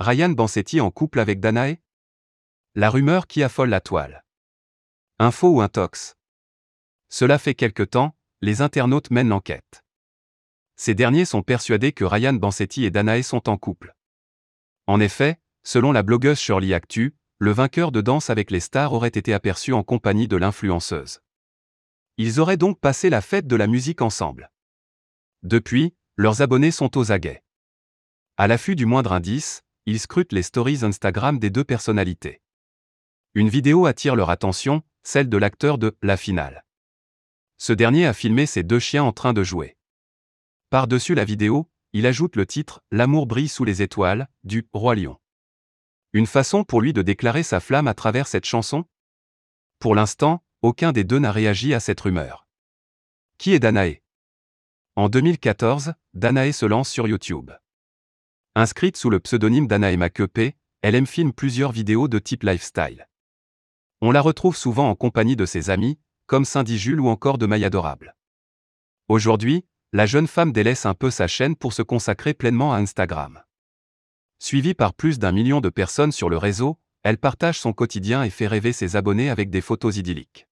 Ryan Bansetti en couple avec Danae? La rumeur qui affole la toile. Info ou intox? Cela fait quelque temps, les internautes mènent l'enquête. Ces derniers sont persuadés que Ryan Bansetti et Danae sont en couple. En effet, selon la blogueuse Shirley Actu, le vainqueur de Danse avec les stars aurait été aperçu en compagnie de l'influenceuse. Ils auraient donc passé la fête de la musique ensemble. Depuis, leurs abonnés sont aux aguets. À l'affût du moindre indice, ils scrutent les stories Instagram des deux personnalités. Une vidéo attire leur attention, celle de l'acteur de La Finale. Ce dernier a filmé ses deux chiens en train de jouer. Par-dessus la vidéo, il ajoute le titre L'amour brille sous les étoiles, du Roi Lion. Une façon pour lui de déclarer sa flamme à travers cette chanson? Pour l'instant, aucun des deux n'a réagi à cette rumeur. Qui est Danae? En 2014, Danae se lance sur YouTube. Inscrite sous le pseudonyme Danae Makepe, elle aime filme plusieurs vidéos de type lifestyle. On la retrouve souvent en compagnie de ses amis, comme Cindy Jules ou encore de Maya Adorable. Aujourd'hui, la jeune femme délaisse un peu sa chaîne pour se consacrer pleinement à Instagram. Suivie par plus d'un million de personnes sur le réseau, elle partage son quotidien et fait rêver ses abonnés avec des photos idylliques.